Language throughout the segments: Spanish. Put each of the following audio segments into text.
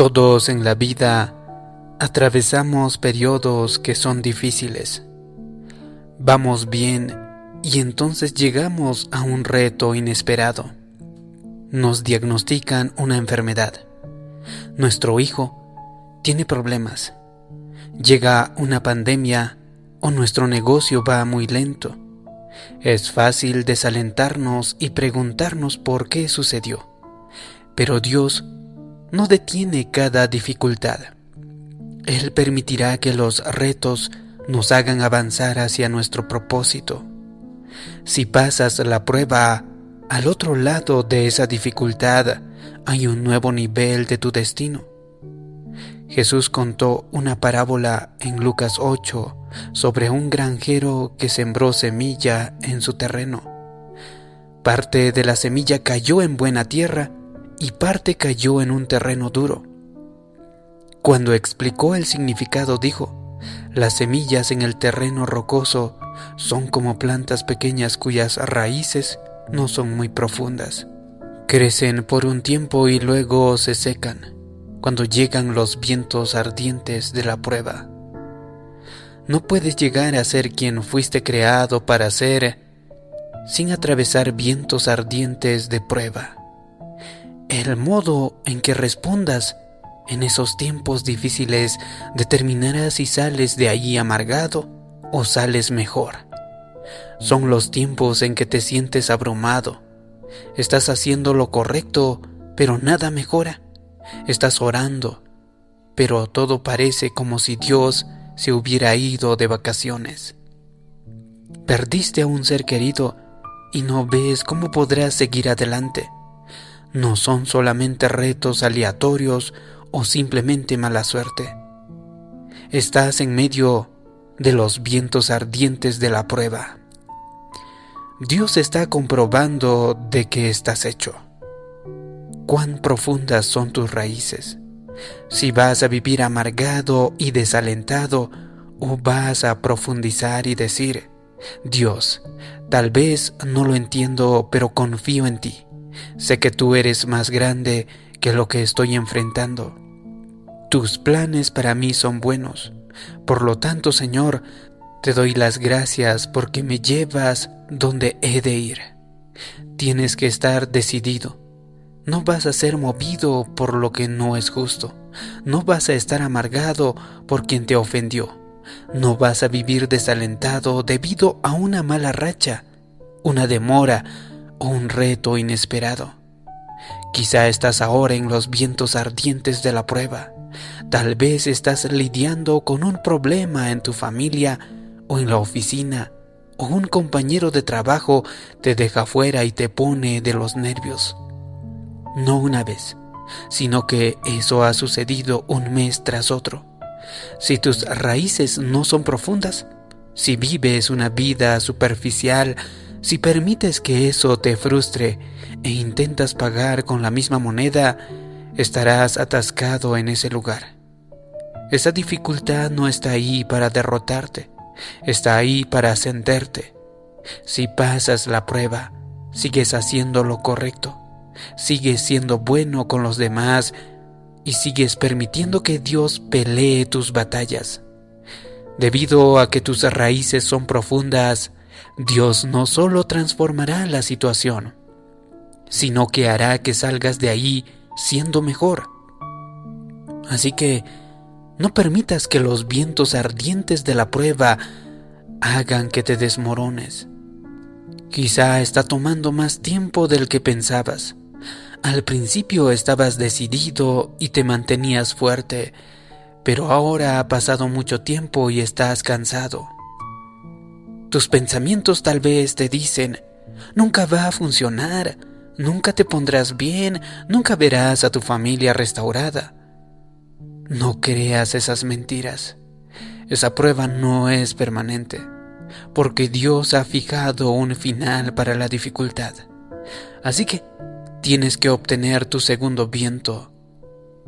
Todos en la vida atravesamos periodos que son difíciles. Vamos bien y entonces llegamos a un reto inesperado. Nos diagnostican una enfermedad. Nuestro hijo tiene problemas. Llega una pandemia o nuestro negocio va muy lento. Es fácil desalentarnos y preguntarnos por qué sucedió. Pero Dios no detiene cada dificultad. Él permitirá que los retos nos hagan avanzar hacia nuestro propósito. Si pasas la prueba al otro lado de esa dificultad, hay un nuevo nivel de tu destino. Jesús contó una parábola en Lucas 8 sobre un granjero que sembró semilla en su terreno. Parte de la semilla cayó en buena tierra y parte cayó en un terreno duro. Cuando explicó el significado dijo, las semillas en el terreno rocoso son como plantas pequeñas cuyas raíces no son muy profundas. Crecen por un tiempo y luego se secan cuando llegan los vientos ardientes de la prueba. No puedes llegar a ser quien fuiste creado para ser sin atravesar vientos ardientes de prueba. El modo en que respondas en esos tiempos difíciles determinará si sales de allí amargado o sales mejor. Son los tiempos en que te sientes abrumado. Estás haciendo lo correcto, pero nada mejora. Estás orando, pero todo parece como si Dios se hubiera ido de vacaciones. Perdiste a un ser querido y no ves cómo podrás seguir adelante. No son solamente retos aleatorios o simplemente mala suerte. Estás en medio de los vientos ardientes de la prueba. Dios está comprobando de qué estás hecho cuán profundas son tus raíces. Si vas a vivir amargado y desalentado o vas a profundizar y decir, Dios, tal vez no lo entiendo, pero confío en ti. Sé que tú eres más grande que lo que estoy enfrentando. Tus planes para mí son buenos. Por lo tanto, Señor, te doy las gracias porque me llevas donde he de ir. Tienes que estar decidido no vas a ser movido por lo que no es justo. No vas a estar amargado por quien te ofendió. No vas a vivir desalentado debido a una mala racha, una demora un reto inesperado. Quizá estás ahora en los vientos ardientes de la prueba. Tal vez estás lidiando con un problema en tu familia o en la oficina, o un compañero de trabajo te deja fuera y te pone de los nervios no una vez, sino que eso ha sucedido un mes tras otro. Si tus raíces no son profundas, si vives una vida superficial, si permites que eso te frustre e intentas pagar con la misma moneda, estarás atascado en ese lugar. Esa dificultad no está ahí para derrotarte, está ahí para ascenderte. Si pasas la prueba, sigues haciendo lo correcto sigues siendo bueno con los demás y sigues permitiendo que Dios pelee tus batallas. Debido a que tus raíces son profundas, Dios no solo transformará la situación, sino que hará que salgas de ahí siendo mejor. Así que no permitas que los vientos ardientes de la prueba hagan que te desmorones. Quizá está tomando más tiempo del que pensabas. Al principio estabas decidido y te mantenías fuerte, pero ahora ha pasado mucho tiempo y estás cansado. Tus pensamientos tal vez te dicen, nunca va a funcionar, nunca te pondrás bien, nunca verás a tu familia restaurada. No creas esas mentiras. Esa prueba no es permanente, porque Dios ha fijado un final para la dificultad. Así que tienes que obtener tu segundo viento,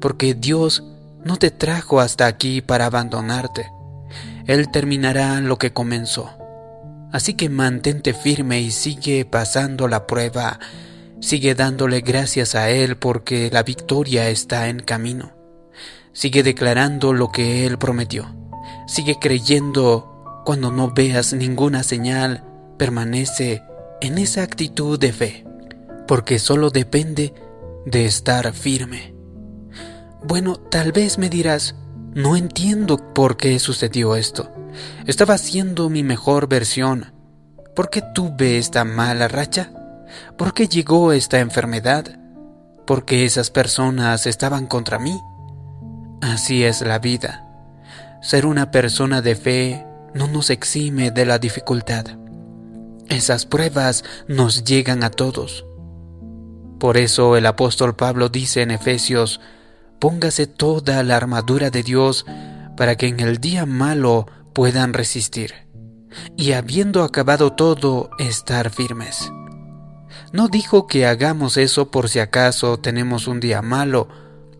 porque Dios no te trajo hasta aquí para abandonarte. Él terminará lo que comenzó. Así que mantente firme y sigue pasando la prueba. Sigue dándole gracias a Él porque la victoria está en camino. Sigue declarando lo que Él prometió. Sigue creyendo cuando no veas ninguna señal. Permanece en esa actitud de fe, porque solo depende de estar firme. Bueno, tal vez me dirás, no entiendo por qué sucedió esto. Estaba haciendo mi mejor versión. ¿Por qué tuve esta mala racha? ¿Por qué llegó esta enfermedad? ¿Por qué esas personas estaban contra mí? Así es la vida. Ser una persona de fe no nos exime de la dificultad. Esas pruebas nos llegan a todos. Por eso el apóstol Pablo dice en Efesios, póngase toda la armadura de Dios para que en el día malo puedan resistir, y habiendo acabado todo, estar firmes. No dijo que hagamos eso por si acaso tenemos un día malo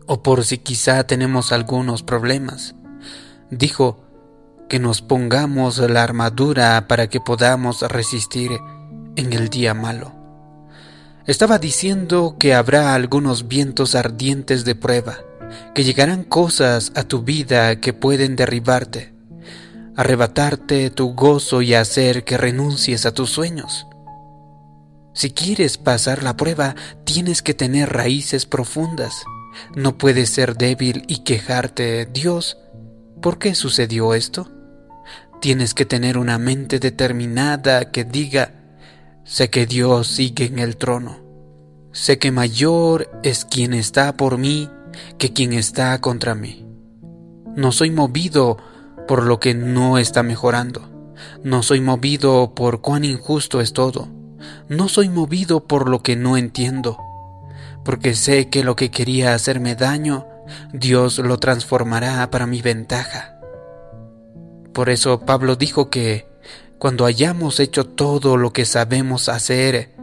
o por si quizá tenemos algunos problemas. Dijo que nos pongamos la armadura para que podamos resistir en el día malo. Estaba diciendo que habrá algunos vientos ardientes de prueba, que llegarán cosas a tu vida que pueden derribarte, arrebatarte tu gozo y hacer que renuncies a tus sueños. Si quieres pasar la prueba, tienes que tener raíces profundas. No puedes ser débil y quejarte, Dios, ¿por qué sucedió esto? Tienes que tener una mente determinada que diga, sé que Dios sigue en el trono. Sé que mayor es quien está por mí que quien está contra mí. No soy movido por lo que no está mejorando. No soy movido por cuán injusto es todo. No soy movido por lo que no entiendo. Porque sé que lo que quería hacerme daño, Dios lo transformará para mi ventaja. Por eso Pablo dijo que cuando hayamos hecho todo lo que sabemos hacer,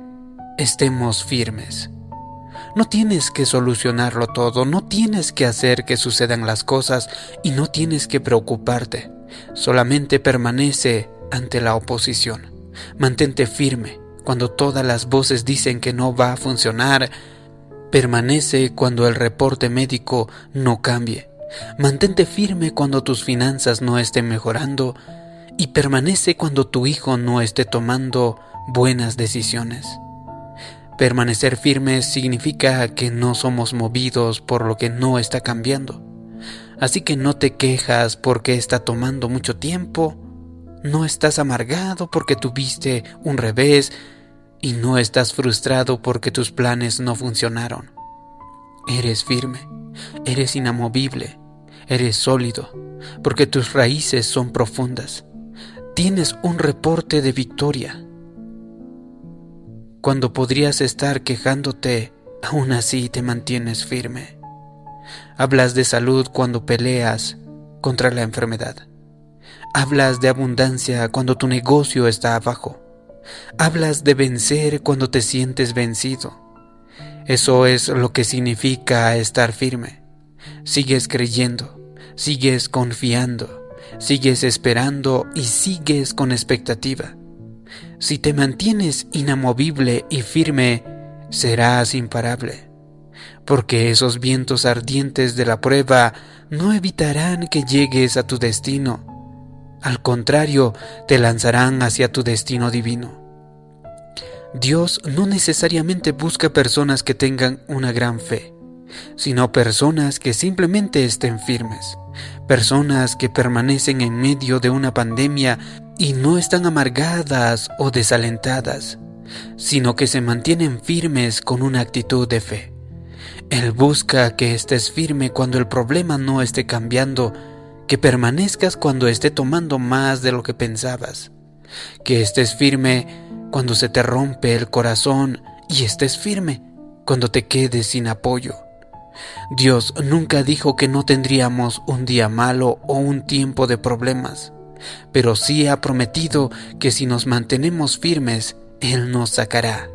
estemos firmes. No tienes que solucionarlo todo, no tienes que hacer que sucedan las cosas y no tienes que preocuparte. Solamente permanece ante la oposición. Mantente firme cuando todas las voces dicen que no va a funcionar. Permanece cuando el reporte médico no cambie. Mantente firme cuando tus finanzas no estén mejorando y permanece cuando tu hijo no esté tomando buenas decisiones. Permanecer firmes significa que no somos movidos por lo que no está cambiando. Así que no te quejas porque está tomando mucho tiempo, no estás amargado porque tuviste un revés y no estás frustrado porque tus planes no funcionaron. Eres firme, eres inamovible, eres sólido, porque tus raíces son profundas. Tienes un reporte de victoria cuando podrías estar quejándote, aún así te mantienes firme. Hablas de salud cuando peleas contra la enfermedad. Hablas de abundancia cuando tu negocio está abajo. Hablas de vencer cuando te sientes vencido. Eso es lo que significa estar firme. Sigues creyendo, sigues confiando, sigues esperando y sigues con expectativa. Si te mantienes inamovible y firme, serás imparable, porque esos vientos ardientes de la prueba no evitarán que llegues a tu destino. Al contrario, te lanzarán hacia tu destino divino. Dios no necesariamente busca personas que tengan una gran fe, sino personas que simplemente estén firmes, personas que permanecen en medio de una pandemia y no están amargadas o desalentadas, sino que se mantienen firmes con una actitud de fe. Él busca que estés firme cuando el problema no esté cambiando, que permanezcas cuando esté tomando más de lo que pensabas. que estés firme cuando se te rompe el corazón y estés firme cuando te quedes sin apoyo. Dios nunca dijo que no tendríamos un día malo o un tiempo de problemas, pero sí ha prometido que si nos mantenemos firmes, Él nos sacará.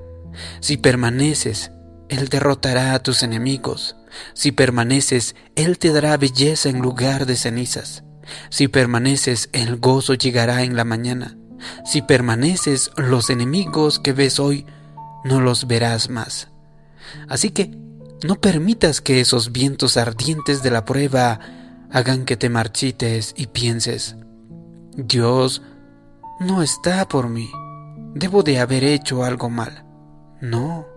Si permaneces, Él derrotará a tus enemigos. Si permaneces, Él te dará belleza en lugar de cenizas. Si permaneces, el gozo llegará en la mañana. Si permaneces, los enemigos que ves hoy no los verás más. Así que no permitas que esos vientos ardientes de la prueba hagan que te marchites y pienses, Dios no está por mí, debo de haber hecho algo mal. No.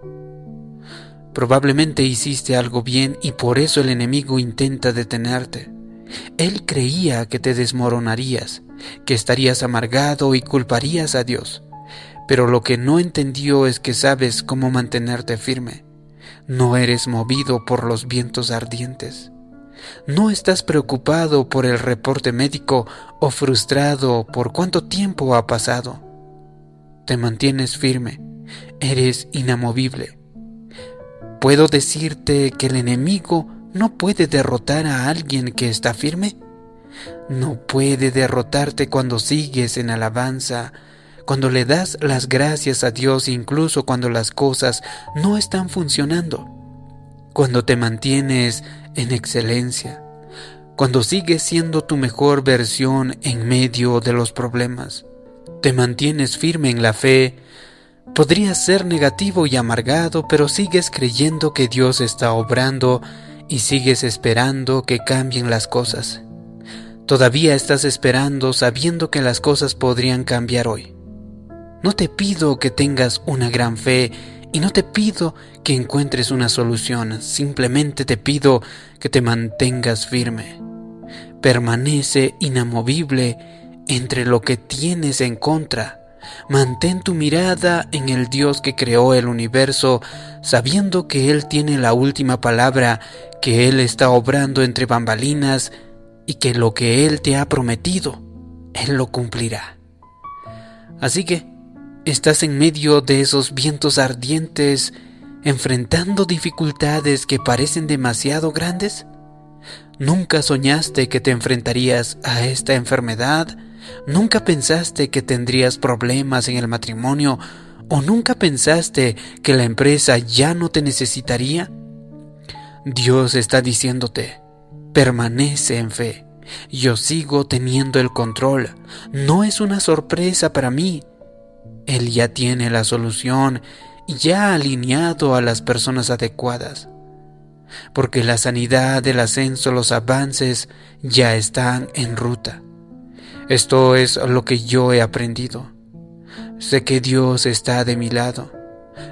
Probablemente hiciste algo bien y por eso el enemigo intenta detenerte. Él creía que te desmoronarías, que estarías amargado y culparías a Dios. Pero lo que no entendió es que sabes cómo mantenerte firme. No eres movido por los vientos ardientes. No estás preocupado por el reporte médico o frustrado por cuánto tiempo ha pasado. Te mantienes firme, eres inamovible. ¿Puedo decirte que el enemigo no puede derrotar a alguien que está firme? No puede derrotarte cuando sigues en alabanza, cuando le das las gracias a Dios incluso cuando las cosas no están funcionando, cuando te mantienes en excelencia, cuando sigues siendo tu mejor versión en medio de los problemas, te mantienes firme en la fe, podrías ser negativo y amargado, pero sigues creyendo que Dios está obrando y sigues esperando que cambien las cosas. Todavía estás esperando sabiendo que las cosas podrían cambiar hoy. No te pido que tengas una gran fe y no te pido que encuentres una solución, simplemente te pido que te mantengas firme. Permanece inamovible entre lo que tienes en contra Mantén tu mirada en el Dios que creó el universo, sabiendo que Él tiene la última palabra, que Él está obrando entre bambalinas y que lo que Él te ha prometido, Él lo cumplirá. Así que, estás en medio de esos vientos ardientes, enfrentando dificultades que parecen demasiado grandes. ¿Nunca soñaste que te enfrentarías a esta enfermedad? ¿Nunca pensaste que tendrías problemas en el matrimonio o nunca pensaste que la empresa ya no te necesitaría? Dios está diciéndote, permanece en fe. Yo sigo teniendo el control. No es una sorpresa para mí. Él ya tiene la solución y ya ha alineado a las personas adecuadas. Porque la sanidad, el ascenso, los avances ya están en ruta. Esto es lo que yo he aprendido. Sé que Dios está de mi lado,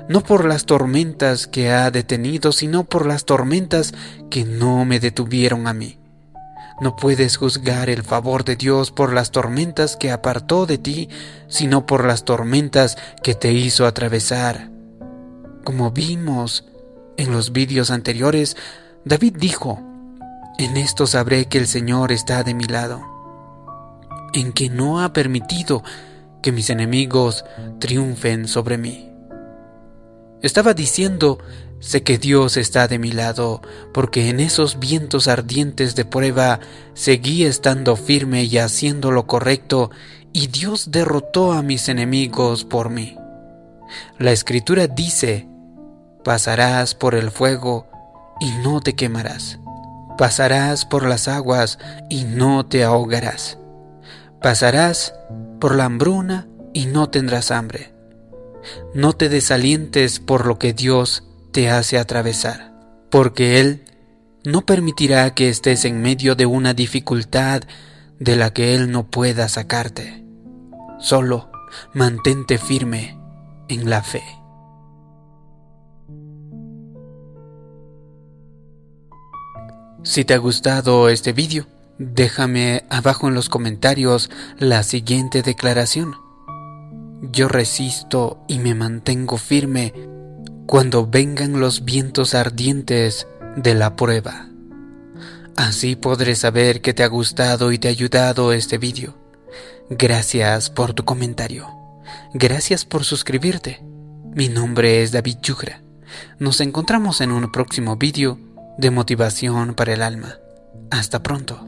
no por las tormentas que ha detenido, sino por las tormentas que no me detuvieron a mí. No puedes juzgar el favor de Dios por las tormentas que apartó de ti, sino por las tormentas que te hizo atravesar. Como vimos en los vídeos anteriores, David dijo, en esto sabré que el Señor está de mi lado en que no ha permitido que mis enemigos triunfen sobre mí. Estaba diciendo, sé que Dios está de mi lado, porque en esos vientos ardientes de prueba seguí estando firme y haciendo lo correcto, y Dios derrotó a mis enemigos por mí. La escritura dice, pasarás por el fuego y no te quemarás, pasarás por las aguas y no te ahogarás. Pasarás por la hambruna y no tendrás hambre. No te desalientes por lo que Dios te hace atravesar, porque Él no permitirá que estés en medio de una dificultad de la que Él no pueda sacarte. Solo mantente firme en la fe. Si te ha gustado este vídeo, Déjame abajo en los comentarios la siguiente declaración. Yo resisto y me mantengo firme cuando vengan los vientos ardientes de la prueba. Así podré saber que te ha gustado y te ha ayudado este vídeo. Gracias por tu comentario. Gracias por suscribirte. Mi nombre es David Yugra. Nos encontramos en un próximo vídeo de motivación para el alma. Hasta pronto.